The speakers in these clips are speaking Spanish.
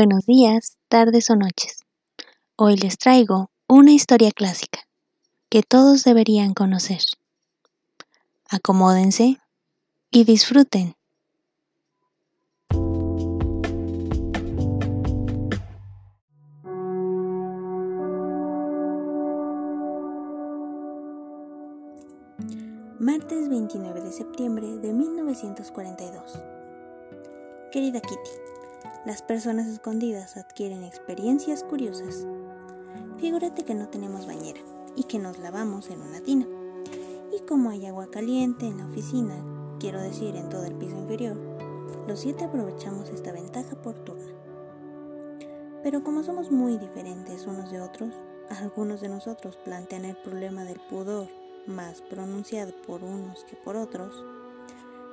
Buenos días, tardes o noches. Hoy les traigo una historia clásica que todos deberían conocer. Acomódense y disfruten. Martes 29 de septiembre de 1942. Querida Kitty, las personas escondidas adquieren experiencias curiosas. Figúrate que no tenemos bañera y que nos lavamos en una tina. Y como hay agua caliente en la oficina, quiero decir en todo el piso inferior, los siete aprovechamos esta ventaja por turno. Pero como somos muy diferentes unos de otros, algunos de nosotros plantean el problema del pudor más pronunciado por unos que por otros,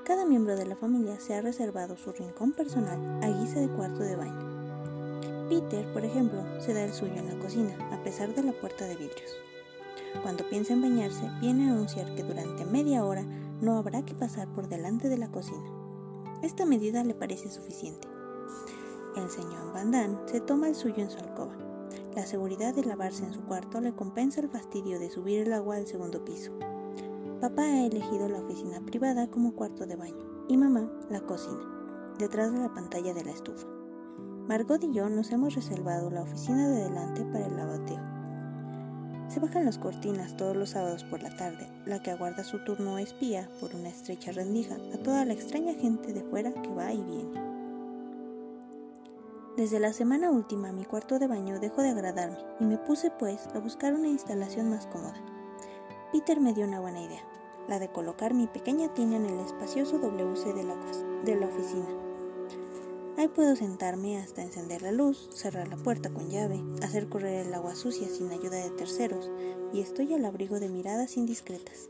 cada miembro de la familia se ha reservado su rincón personal a guisa de cuarto de baño. Peter, por ejemplo, se da el suyo en la cocina, a pesar de la puerta de vidrios. Cuando piensa en bañarse, viene a anunciar que durante media hora no habrá que pasar por delante de la cocina. Esta medida le parece suficiente. El señor Van Damme se toma el suyo en su alcoba. La seguridad de lavarse en su cuarto le compensa el fastidio de subir el agua al segundo piso. Papá ha elegido la oficina privada como cuarto de baño y mamá la cocina, detrás de la pantalla de la estufa. Margot y yo nos hemos reservado la oficina de delante para el lavadeo. Se bajan las cortinas todos los sábados por la tarde. La que aguarda su turno espía por una estrecha rendija a toda la extraña gente de fuera que va y viene. Desde la semana última mi cuarto de baño dejó de agradarme y me puse pues a buscar una instalación más cómoda. Peter me dio una buena idea, la de colocar mi pequeña tina en el espacioso WC de la, de la oficina. Ahí puedo sentarme hasta encender la luz, cerrar la puerta con llave, hacer correr el agua sucia sin ayuda de terceros y estoy al abrigo de miradas indiscretas.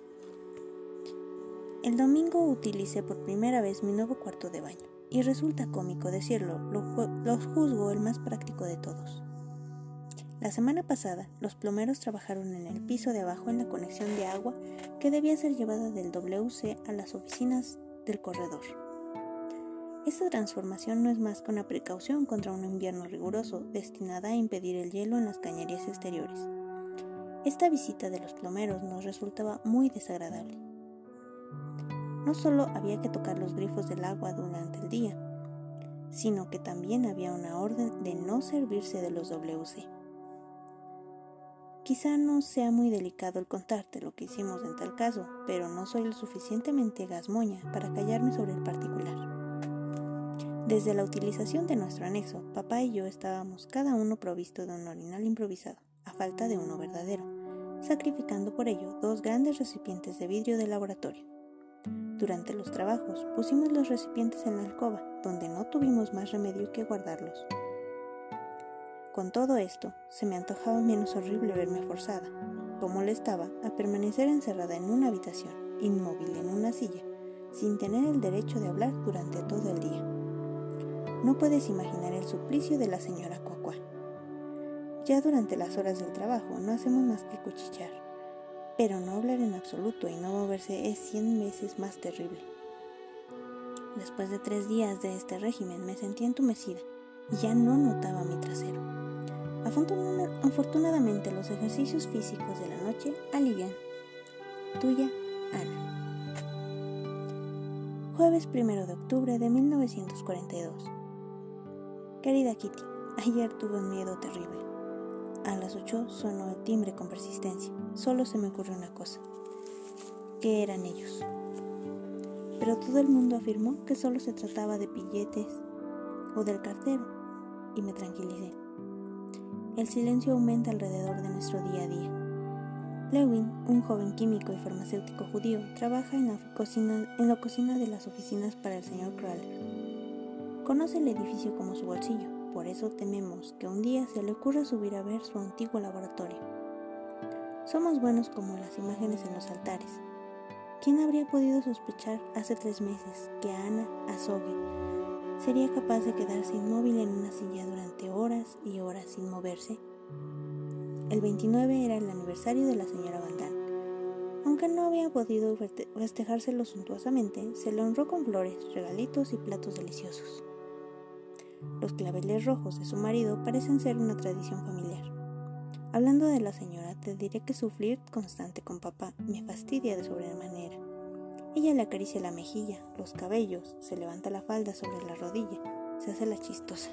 El domingo utilicé por primera vez mi nuevo cuarto de baño y resulta cómico decirlo, lo, juzgo el más práctico de todos. La semana pasada, los plomeros trabajaron en el piso de abajo en la conexión de agua que debía ser llevada del WC a las oficinas del corredor. Esta transformación no es más que una precaución contra un invierno riguroso destinada a impedir el hielo en las cañerías exteriores. Esta visita de los plomeros nos resultaba muy desagradable. No solo había que tocar los grifos del agua durante el día, sino que también había una orden de no servirse de los WC. Quizá no sea muy delicado el contarte lo que hicimos en tal caso, pero no soy lo suficientemente gasmoña para callarme sobre el particular. Desde la utilización de nuestro anexo, papá y yo estábamos cada uno provisto de un orinal improvisado, a falta de uno verdadero, sacrificando por ello dos grandes recipientes de vidrio de laboratorio. Durante los trabajos pusimos los recipientes en la alcoba, donde no tuvimos más remedio que guardarlos. Con todo esto, se me antojaba menos horrible verme forzada, como le estaba, a permanecer encerrada en una habitación, inmóvil en una silla, sin tener el derecho de hablar durante todo el día. No puedes imaginar el suplicio de la señora Cuacua. Ya durante las horas del trabajo no hacemos más que cuchichear pero no hablar en absoluto y no moverse es cien veces más terrible. Después de tres días de este régimen me sentí entumecida y ya no notaba mi trasero. Afortunadamente los ejercicios físicos de la noche alivian. Tuya, Ana. Jueves 1 de octubre de 1942. Querida Kitty, ayer tuve un miedo terrible. A las 8 sonó el timbre con persistencia solo se me ocurrió una cosa. ¿Qué eran ellos? Pero todo el mundo afirmó que solo se trataba de billetes o del cartero y me tranquilicé. El silencio aumenta alrededor de nuestro día a día. Lewin, un joven químico y farmacéutico judío, trabaja en la, cocina, en la cocina de las oficinas para el señor Kraler. Conoce el edificio como su bolsillo, por eso tememos que un día se le ocurra subir a ver su antiguo laboratorio. Somos buenos como las imágenes en los altares. ¿Quién habría podido sospechar hace tres meses que Ana Azogue sería capaz de quedarse inmóvil en una silla durante horas y horas sin moverse? El 29 era el aniversario de la señora Van Aunque no había podido festejárselo suntuosamente, se le honró con flores, regalitos y platos deliciosos. Los claveles rojos de su marido parecen ser una tradición familiar. Hablando de la señora, te diré que su flirt constante con papá me fastidia de sobremanera. Ella le acaricia la mejilla, los cabellos, se levanta la falda sobre la rodilla, se hace la chistosa.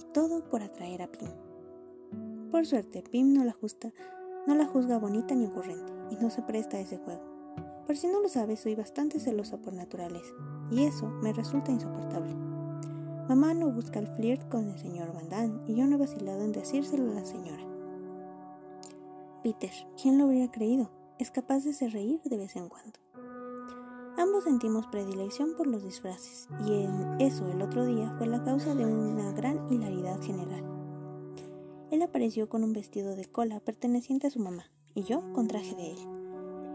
Y todo por atraer a Pim. Por suerte, Pim no la, justa, no la juzga bonita ni ocurrente, y no se presta a ese juego. Por si no lo sabes, soy bastante celosa por naturaleza, y eso me resulta insoportable. Mamá no busca el flirt con el señor Van y yo no he vacilado en decírselo a la señora. Peter, ¿quién lo hubiera creído? Es capaz de se reír de vez en cuando. Ambos sentimos predilección por los disfraces, y en eso el otro día fue la causa de una gran hilaridad general. Él apareció con un vestido de cola perteneciente a su mamá, y yo con traje de él.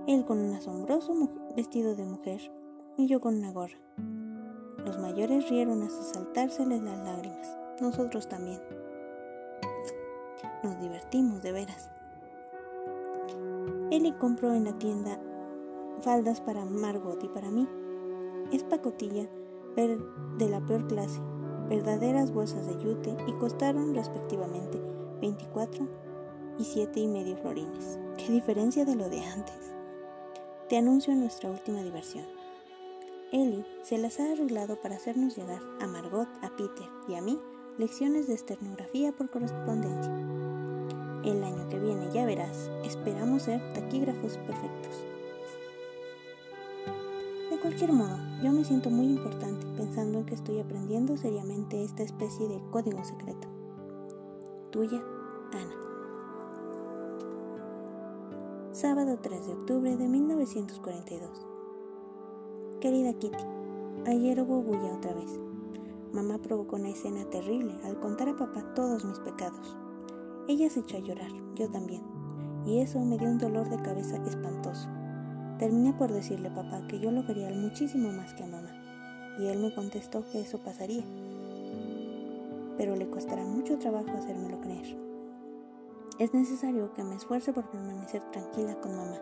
Él con un asombroso vestido de mujer, y yo con una gorra. Los mayores rieron hasta saltárseles las lágrimas, nosotros también. Nos divertimos de veras. Eli compró en la tienda faldas para Margot y para mí. Es pacotilla de la peor clase, verdaderas bolsas de yute y costaron respectivamente 24 y 7 y medio florines. ¡Qué diferencia de lo de antes! Te anuncio nuestra última diversión. Ellie se las ha arreglado para hacernos llegar a Margot, a Peter y a mí lecciones de esternografía por correspondencia. El año que viene, ya verás, esperamos ser taquígrafos perfectos. Cualquier modo, yo me siento muy importante pensando en que estoy aprendiendo seriamente esta especie de código secreto. Tuya, Ana. Sábado 3 de octubre de 1942. Querida Kitty, ayer hubo bulla otra vez. Mamá provocó una escena terrible al contar a papá todos mis pecados. Ella se echó a llorar, yo también, y eso me dio un dolor de cabeza espantoso. Terminé por decirle a papá que yo lo quería muchísimo más que a mamá, y él me contestó que eso pasaría, pero le costará mucho trabajo hacérmelo creer. Es necesario que me esfuerce por permanecer tranquila con mamá.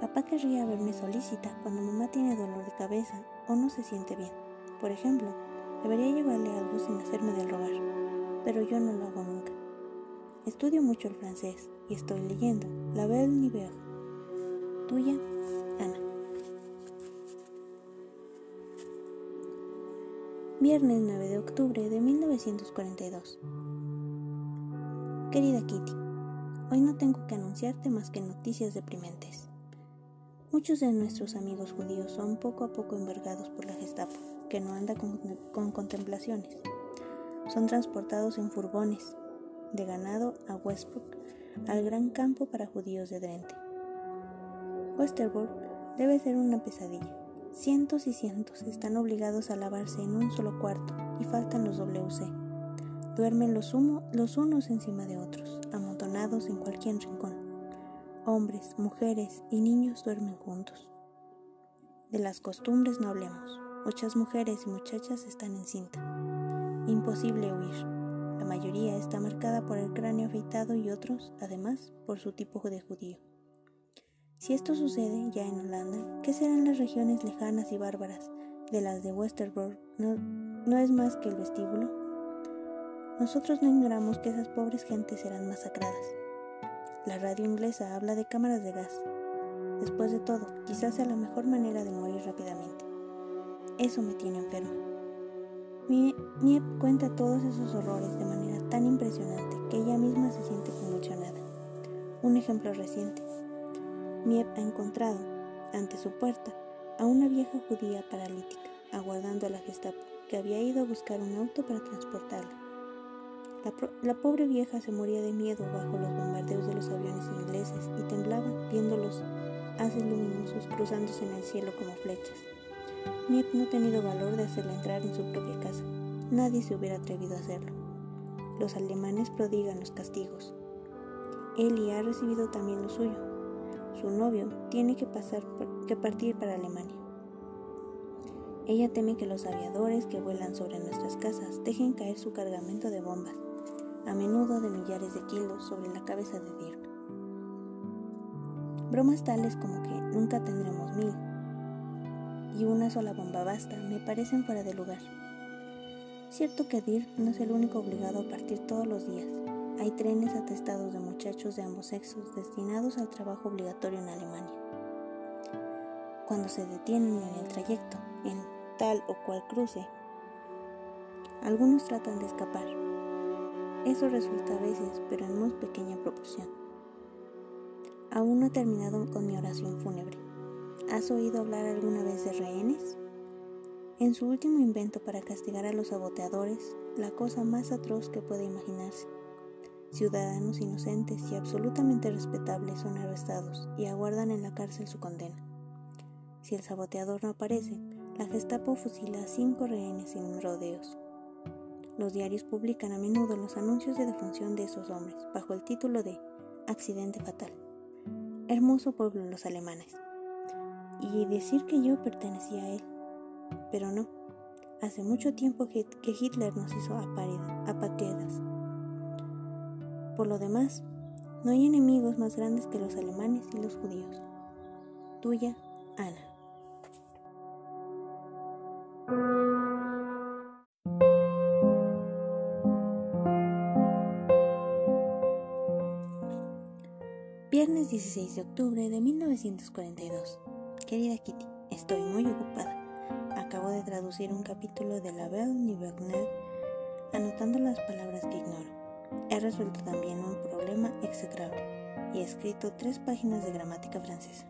Papá querría verme solícita cuando mamá tiene dolor de cabeza o no se siente bien. Por ejemplo, debería llevarle algo sin hacerme del rogar, pero yo no lo hago nunca. Estudio mucho el francés y estoy leyendo La Belle Niver Tuya, Ana. Viernes 9 de octubre de 1942. Querida Kitty, hoy no tengo que anunciarte más que noticias deprimentes. Muchos de nuestros amigos judíos son poco a poco envergados por la Gestapo, que no anda con, con contemplaciones. Son transportados en furgones de ganado a Westbrook, al gran campo para judíos de Drenthe. Westerbork debe ser una pesadilla. Cientos y cientos están obligados a lavarse en un solo cuarto y faltan los WC. Duermen los, los unos encima de otros, amontonados en cualquier rincón. Hombres, mujeres y niños duermen juntos. De las costumbres no hablemos. Muchas mujeres y muchachas están en cinta. Imposible huir. La mayoría está marcada por el cráneo afeitado y otros, además, por su tipo de judío. Si esto sucede ya en Holanda, ¿qué serán las regiones lejanas y bárbaras de las de Westerbork? ¿No, ¿No es más que el vestíbulo? Nosotros no ignoramos que esas pobres gentes serán masacradas. La radio inglesa habla de cámaras de gas. Después de todo, quizás sea la mejor manera de morir rápidamente. Eso me tiene enfermo. Miep cuenta todos esos horrores de manera tan impresionante que ella misma se siente conmocionada. Un ejemplo reciente. Miep ha encontrado, ante su puerta, a una vieja judía paralítica, aguardando a la Gestapo, que había ido a buscar un auto para transportarla. La, pobre vieja se moría de miedo bajo los bombardeos de los aviones ingleses y temblaba viendo los haces luminosos cruzándose en el cielo como flechas. Miep no ha tenido valor de hacerla entrar en su propia casa. Nadie se hubiera atrevido a hacerlo. Los alemanes prodigan los castigos. Eli ha recibido también lo suyo, su novio, tiene que, pasar, que partir para Alemania. Ella teme que los aviadores que vuelan sobre nuestras casas dejen caer su cargamento de bombas, a menudo de millares de kilos, sobre la cabeza de Dirk. Bromas tales como que nunca tendremos mil y una sola bomba basta me parecen fuera de lugar. cierto que Dir no es el único obligado a partir todos los días. Hay trenes atestados de muchachos de ambos sexos destinados al trabajo obligatorio en Alemania. Cuando se detienen en el trayecto, en tal o cual cruce, algunos tratan de escapar. Eso resulta a veces, pero en muy pequeña proporción. Aún no he terminado con mi oración fúnebre. ¿Has oído hablar alguna vez de rehenes? En su último invento para castigar a los saboteadores, la cosa más atroz que puede imaginarse. Ciudadanos inocentes y absolutamente respetables son arrestados y aguardan en la cárcel su condena. Si el saboteador no aparece, la Gestapo fusila a cinco rehenes sin rodeos. Los diarios publican a menudo los anuncios de defunción de esos hombres bajo el título de Accidente fatal. Hermoso pueblo los alemanes y decir que yo pertenecía a él. Pero no, hace mucho tiempo que Hitler nos hizo apátridas. Por lo demás, no hay enemigos más grandes que los alemanes y los judíos. Tuya, Ana. Viernes 16 de octubre de 1942. Querida Kitty, estoy muy ocupada. Acabo de traducir un capítulo de La Belle Nivernet, anotando las palabras que ignoro. He resuelto también un problema execrable y he escrito tres páginas de gramática francesa.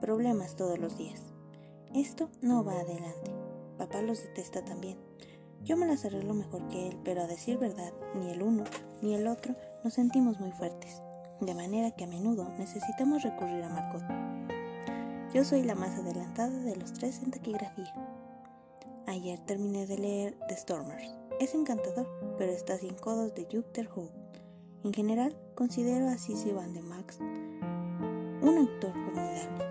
Problemas todos los días. Esto no va adelante. Papá los detesta también. Yo me las arreglo mejor que él, pero a decir verdad, ni el uno ni el otro nos sentimos muy fuertes, de manera que a menudo necesitamos recurrir a Margot. Yo soy la más adelantada de los tres en taquigrafía. Ayer terminé de leer The Stormers. Es encantador, pero está sin codos de Jupiter Hope. En general, considero a Sissy Van de Max un actor formidable.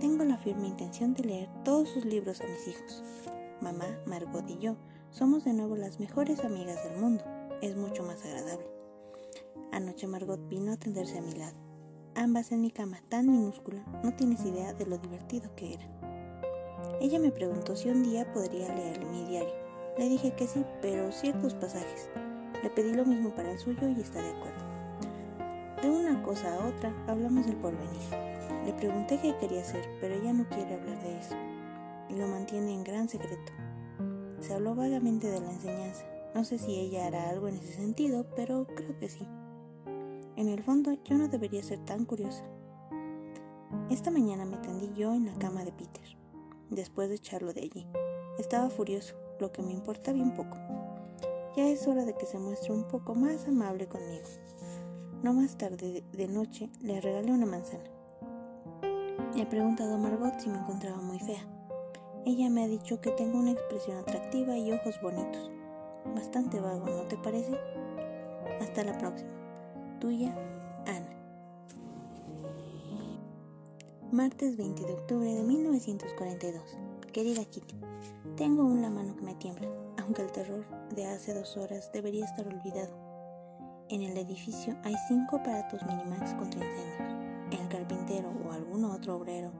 Tengo la firme intención de leer todos sus libros a mis hijos. Mamá, Margot y yo somos de nuevo las mejores amigas del mundo. Es mucho más agradable. Anoche Margot vino a tenderse a mi lado ambas en mi cama tan minúscula, no tienes idea de lo divertido que era. Ella me preguntó si un día podría leer mi diario. Le dije que sí, pero ciertos pasajes. Le pedí lo mismo para el suyo y está de acuerdo. De una cosa a otra hablamos del porvenir. Le pregunté qué quería hacer, pero ella no quiere hablar de eso y lo mantiene en gran secreto. Se habló vagamente de la enseñanza. No sé si ella hará algo en ese sentido, pero creo que sí. En el fondo yo no debería ser tan curiosa. Esta mañana me tendí yo en la cama de Peter, después de echarlo de allí. Estaba furioso, lo que me importa bien poco. Ya es hora de que se muestre un poco más amable conmigo. No más tarde de noche le regalé una manzana. He preguntado a Margot si me encontraba muy fea. Ella me ha dicho que tengo una expresión atractiva y ojos bonitos. Bastante vago, ¿no te parece? Hasta la próxima. Tuya, Ana. Martes 20 de octubre de 1942. Querida Kitty, tengo la mano que me tiembla, aunque el terror de hace dos horas debería estar olvidado. En el edificio hay cinco aparatos Minimax contra incendios. El carpintero o algún otro obrero,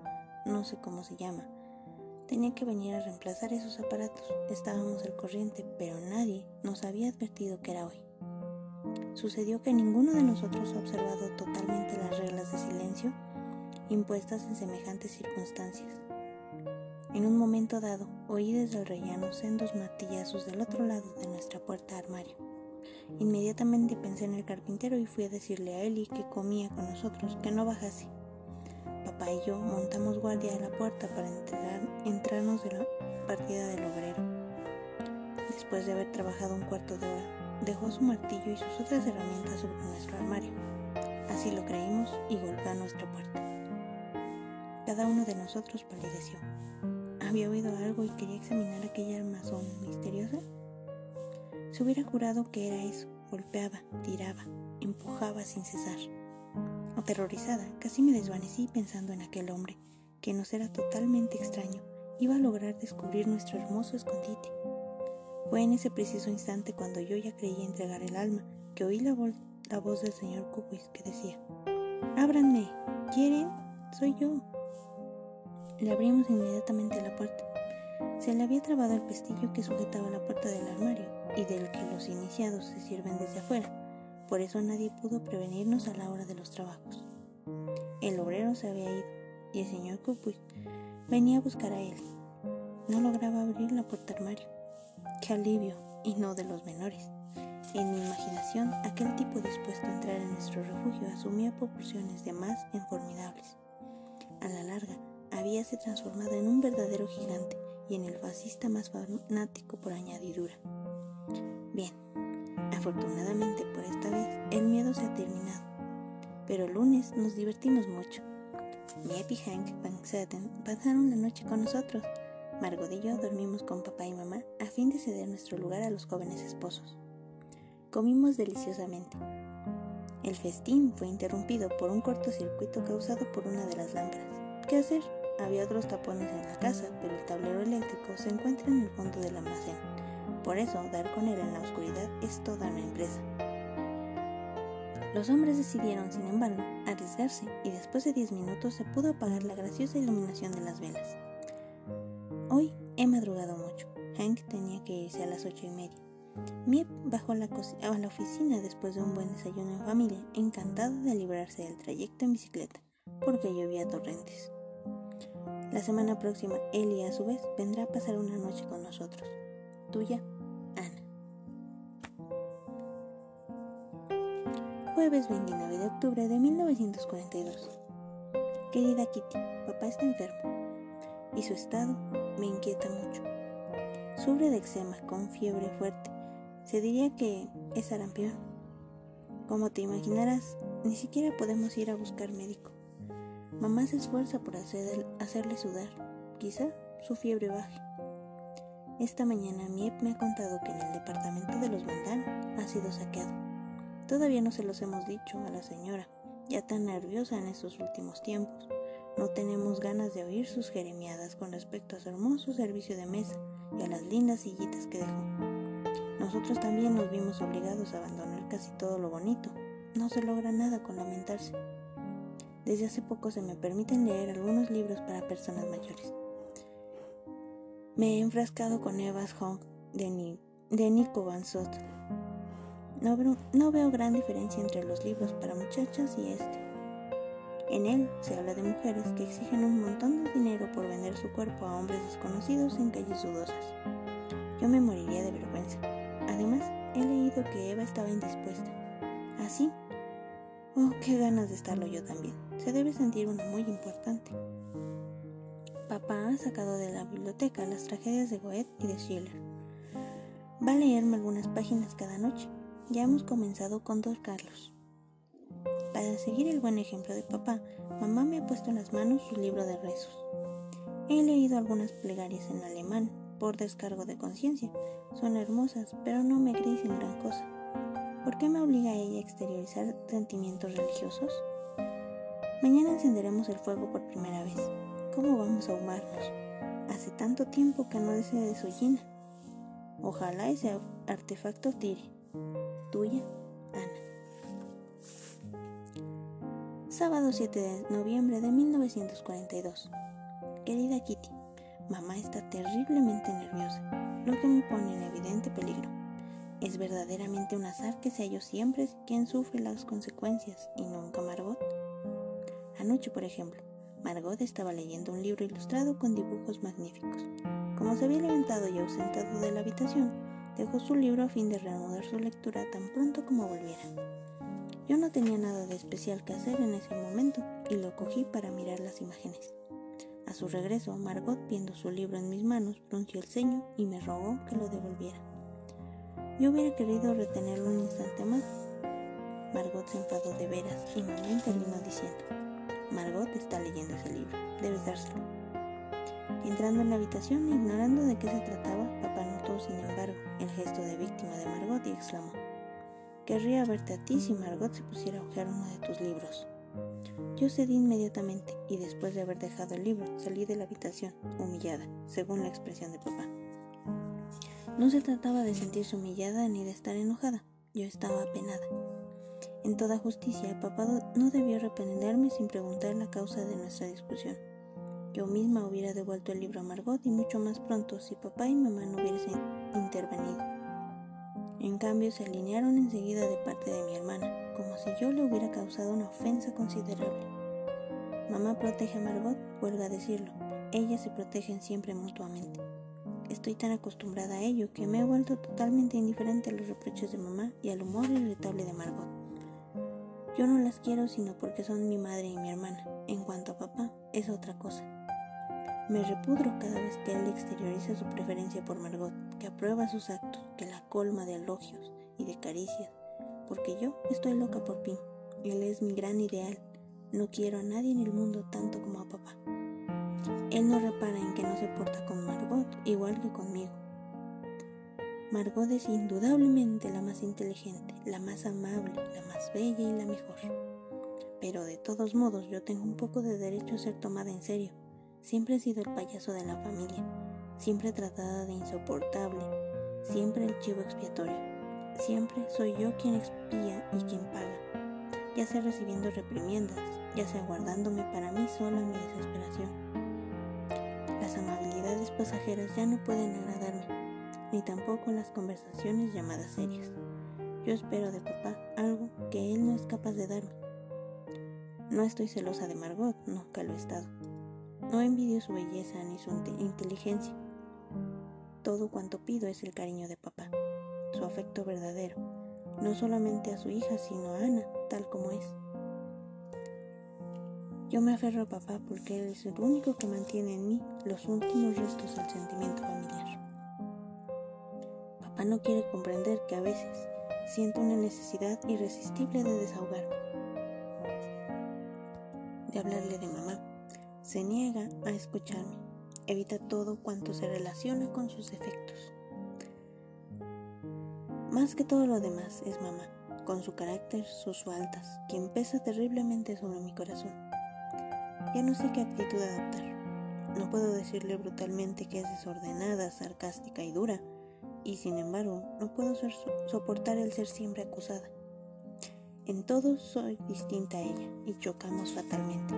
no sé cómo se llama, tenía que venir a reemplazar esos aparatos. Estábamos al corriente, pero nadie nos había advertido que era hoy. Sucedió que ninguno de nosotros ha observado totalmente las reglas de silencio impuestas en semejantes circunstancias. En un momento dado, oí desde el rellano sendos martillazos del otro lado de nuestra puerta armario. Inmediatamente pensé en el carpintero y fui a decirle a Eli que comía con nosotros que no bajase. Papá y yo montamos guardia de la puerta para entrarnos de la partida del obrero. Después de haber trabajado un cuarto de hora, Dejó su martillo y sus otras herramientas sobre nuestro armario. Así lo creímos y golpeó a nuestra puerta. Cada uno de nosotros palideció. Había oído algo y quería examinar aquella armazón misteriosa. Se hubiera jurado que era eso. Golpeaba, tiraba, empujaba sin cesar. Aterrorizada, casi me desvanecí pensando en aquel hombre, que nos era totalmente extraño, iba a lograr descubrir nuestro hermoso escondite. Fue en ese preciso instante cuando yo ya creía entregar el alma que oí la, voz del señor Cubis que decía, Ábranme, ¿quieren? Soy yo. Le abrimos inmediatamente la puerta. Se le había trabado el pestillo que sujetaba la puerta del armario y del que los iniciados se sirven desde afuera. Por eso nadie pudo prevenirnos a la hora de los trabajos. El obrero se había ido y el señor Cupuy venía a buscar a él. No lograba abrir la puerta armario. ¡Qué alivio! Y no de los menores. En mi imaginación, aquel tipo dispuesto a entrar en nuestro refugio asumía proporciones de más en formidables. A la larga, habíase transformado en un verdadero gigante y en el fascista más fanático por añadidura. Bien, afortunadamente por esta vez el miedo se ha terminado, pero el lunes nos divertimos mucho. Miep y Hank Van pasaron la noche con nosotros. Margot y yo dormimos con papá y mamá a fin de ceder nuestro lugar a los jóvenes esposos. Comimos deliciosamente. El festín fue interrumpido por un cortocircuito causado por una de las lámparas. ¿Qué hacer? Había otros tapones en la casa, pero el tablero eléctrico se encuentra en el fondo del almacén. Por eso, dar con él en la oscuridad es toda una empresa. Los hombres decidieron, sin embargo, arriesgarse y después de 10 minutos se pudo apagar la graciosa iluminación de las velas. Hoy he madrugado mucho. Hank tenía que irse a las ocho y media. Miep bajó a la, a la oficina después de un buen desayuno en familia, encantado de librarse del trayecto en bicicleta, porque llovía torrentes. La semana próxima, Eli a su vez vendrá a pasar una noche con nosotros. Tuya, Ana. Jueves 29 de octubre de 1942. Querida Kitty, papá está enfermo y su estado me inquieta mucho. Sufre de eczema con fiebre fuerte. Se diría que es sarampión. Como te imaginarás, ni siquiera podemos ir a buscar médico. Mamá se esfuerza por hacerle sudar. Quizá su fiebre baje. Esta mañana Miep me ha contado que en el departamento de los Mandan ha sido saqueado. Todavía no se los hemos dicho a la señora, ya tan nerviosa en estos últimos tiempos. No tenemos ganas de oír sus jeremiadas con respecto a su hermoso servicio de mesa y a las lindas sillitas que dejó. Nosotros también nos vimos obligados a abandonar casi todo lo bonito. No se logra nada con lamentarse. Desde hace poco se me permiten leer algunos libros para personas mayores. Me he enfrascado con Evas Hong de, de Nico Van Sot. No, no veo gran diferencia entre los libros para muchachas y este. En él se habla de mujeres que exigen un montón de dinero por vender su cuerpo a hombres desconocidos en calles dudosas. Yo me moriría de vergüenza. Además, he leído que Eva estaba indispuesta. Así Oh, qué ganas de estarlo yo también. Se debe sentir uno muy importante. Papá ha sacado de la biblioteca las tragedias de Goethe y de Schiller. Va a leerme algunas páginas cada noche. Ya hemos comenzado con dos Carlos. Para seguir el buen ejemplo de papá, mamá me ha puesto en las manos su libro de rezos. He leído algunas plegarias en alemán por descargo de conciencia. Son hermosas, pero no me dicen gran cosa. ¿Por qué me obliga a ella a exteriorizar sentimientos religiosos? Mañana encenderemos el fuego por primera vez. ¿Cómo vamos a ahumarnos? Hace tanto tiempo que no desea de Sollina. Ojalá ese artefacto tire. Tuya, Ana. Sábado 7 de noviembre de 1942. Querida Kitty, mamá está terriblemente nerviosa, lo que me pone en evidente peligro. Es verdaderamente un azar que sea yo siempre quien sufre las consecuencias y nunca Margot. Anoche, por ejemplo, Margot estaba leyendo un libro ilustrado con dibujos magníficos. Como se había levantado y ausentado de la habitación, dejó su libro a fin de reanudar su lectura tan pronto como volviera. Yo no tenía nada de especial que hacer en ese momento y lo cogí para mirar las imágenes. A su regreso, Margot, viendo su libro en mis manos, frunció el ceño y me rogó que lo devolviera. Yo hubiera querido retenerlo un instante más. Margot se enfadó de veras y mamá intervino diciendo, Margot está leyendo ese libro, debes dárselo. Entrando en la habitación, ignorando de qué se trataba, papá notó, sin embargo, el gesto de víctima de Margot y exclamó, Querría verte a ti si Margot se pusiera a hojear uno de tus libros. Yo cedí inmediatamente y después de haber dejado el libro salí de la habitación, humillada, según la expresión de papá. No se trataba de sentirse humillada ni de estar enojada, yo estaba apenada. En toda justicia, papá no debió reprenderme sin preguntar la causa de nuestra discusión. Yo misma hubiera devuelto el libro a Margot y mucho más pronto si papá y mamá no hubiesen intervenido. En cambio, se alinearon enseguida de parte de mi hermana, como si yo le hubiera causado una ofensa considerable. Mamá protege a Margot, vuelvo a decirlo. Ellas se protegen siempre mutuamente. Estoy tan acostumbrada a ello que me he vuelto totalmente indiferente a los reproches de mamá y al humor irritable de Margot. Yo no las quiero sino porque son mi madre y mi hermana. En cuanto a papá, es otra cosa. Me repudro cada vez que él exterioriza su preferencia por Margot, que aprueba sus actos, que la colma de elogios y de caricias, porque yo estoy loca por Pim. Él es mi gran ideal. No quiero a nadie en el mundo tanto como a papá. Él no repara en que no se porta con Margot igual que conmigo. Margot es indudablemente la más inteligente, la más amable, la más bella y la mejor. Pero de todos modos yo tengo un poco de derecho a ser tomada en serio Siempre he sido el payaso de la familia, siempre tratada de insoportable, siempre el chivo expiatorio. Siempre soy yo quien expía y quien paga, ya sea recibiendo reprimiendas, ya sea guardándome para mí sola mi desesperación. Las amabilidades pasajeras ya no pueden agradarme, ni tampoco las conversaciones llamadas serias. Yo espero de papá algo que él no es capaz de darme. No estoy celosa de Margot, nunca lo he estado. No envidio su belleza ni su inteligencia. Todo cuanto pido es el cariño de papá, su afecto verdadero, no solamente a su hija, sino a Ana, tal como es. Yo me aferro a papá porque él es el único que mantiene en mí los últimos restos del sentimiento familiar. No quiere comprender que a veces siento una necesidad irresistible de desahogarme, de hablarle de mamá se niega a escucharme, evita todo cuanto se relaciona con sus efectos. Más que todo lo demás es mamá, con su carácter, sus faltas, quien pesa terriblemente sobre mi corazón. Ya no sé qué actitud adoptar. No puedo decirle brutalmente que es desordenada, sarcástica y dura, y sin embargo no puedo soportar el ser siempre acusada. En todo soy distinta a ella y chocamos fatalmente.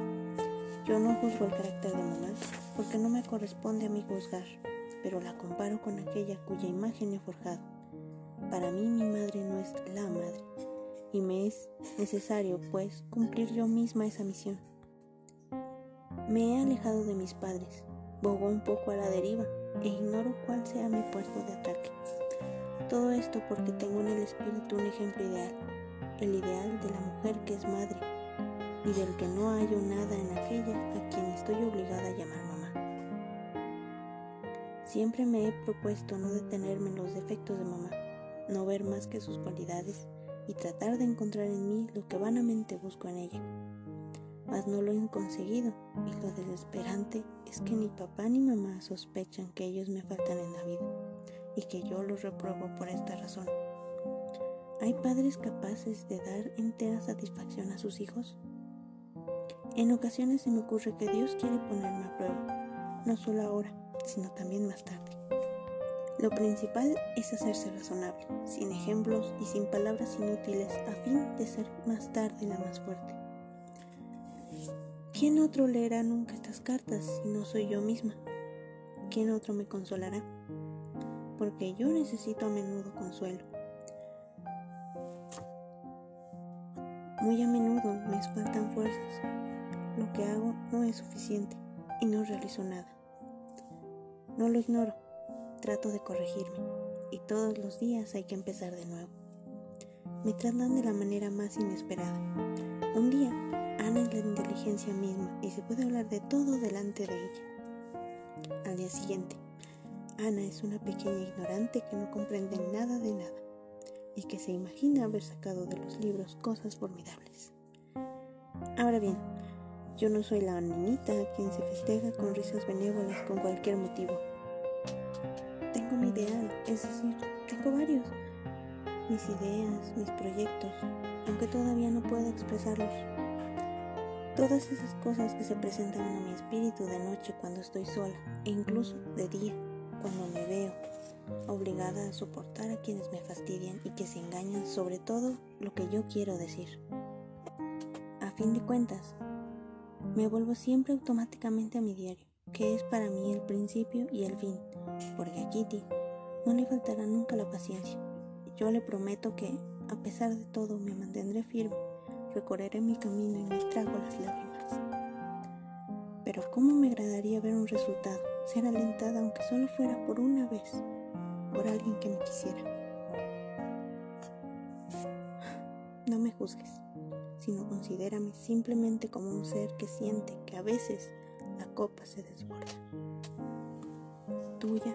Yo no juzgo el carácter de mamá porque no me corresponde a mí juzgar, pero la comparo con aquella cuya imagen he forjado. Para mí mi madre no es la madre y me es necesario, pues, cumplir yo misma esa misión. Me he alejado de mis padres, bogo un poco a la deriva e ignoro cuál sea mi puesto de ataque. Todo esto porque tengo en el espíritu un ejemplo ideal, el ideal de la mujer que es madre y del que no hallo nada en aquella a quien estoy obligada a llamar mamá. Siempre me he propuesto no detenerme en los defectos de mamá, no ver más que sus cualidades y tratar de encontrar en mí lo que vanamente busco en ella. Mas no lo he conseguido y lo desesperante es que ni papá ni mamá sospechan que ellos me faltan en la vida y que yo los repruebo por esta razón. ¿Hay padres capaces de dar entera satisfacción a sus hijos? En ocasiones se me ocurre que Dios quiere ponerme a prueba, no solo ahora, sino también más tarde. Lo principal es hacerse razonable, sin ejemplos y sin palabras inútiles, a fin de ser más tarde la más fuerte. ¿Quién otro leerá nunca estas cartas si no soy yo misma? ¿Quién otro me consolará? Porque yo necesito a menudo consuelo. Muy a menudo me faltan fuerzas lo que hago no es suficiente y no realizo nada. No lo ignoro, trato de corregirme y todos los días hay que empezar de nuevo. Me tratan de la manera más inesperada. Un día, Ana es la inteligencia misma y se puede hablar de todo delante de ella. Al día siguiente, Ana es una pequeña ignorante que no comprende nada de nada y que se imagina haber sacado de los libros cosas formidables. Ahora bien, yo no soy la niñita a quien se festeja con risas benévolas con cualquier motivo. Tengo mi ideal, es decir, tengo varios. Mis ideas, mis proyectos, aunque todavía no puedo expresarlos. Todas esas cosas que se presentan a mi espíritu de noche cuando estoy sola, e incluso de día, cuando me veo, obligada a soportar a quienes me fastidian y que se engañan sobre todo lo que yo quiero decir. A fin de cuentas, me vuelvo siempre automáticamente a mi diario, que es para mí el principio y el fin, porque a Kitty no le faltará nunca la paciencia. yo le prometo que, a pesar de todo, me mantendré firme, recorreré mi camino y me trago las lágrimas. Pero cómo me agradaría ver un resultado, ser alentada aunque solo fuera por una vez, por alguien que me quisiera. No me juzgues, sino considérame simplemente como un ser que siente que a veces la copa se desborda. Tuya,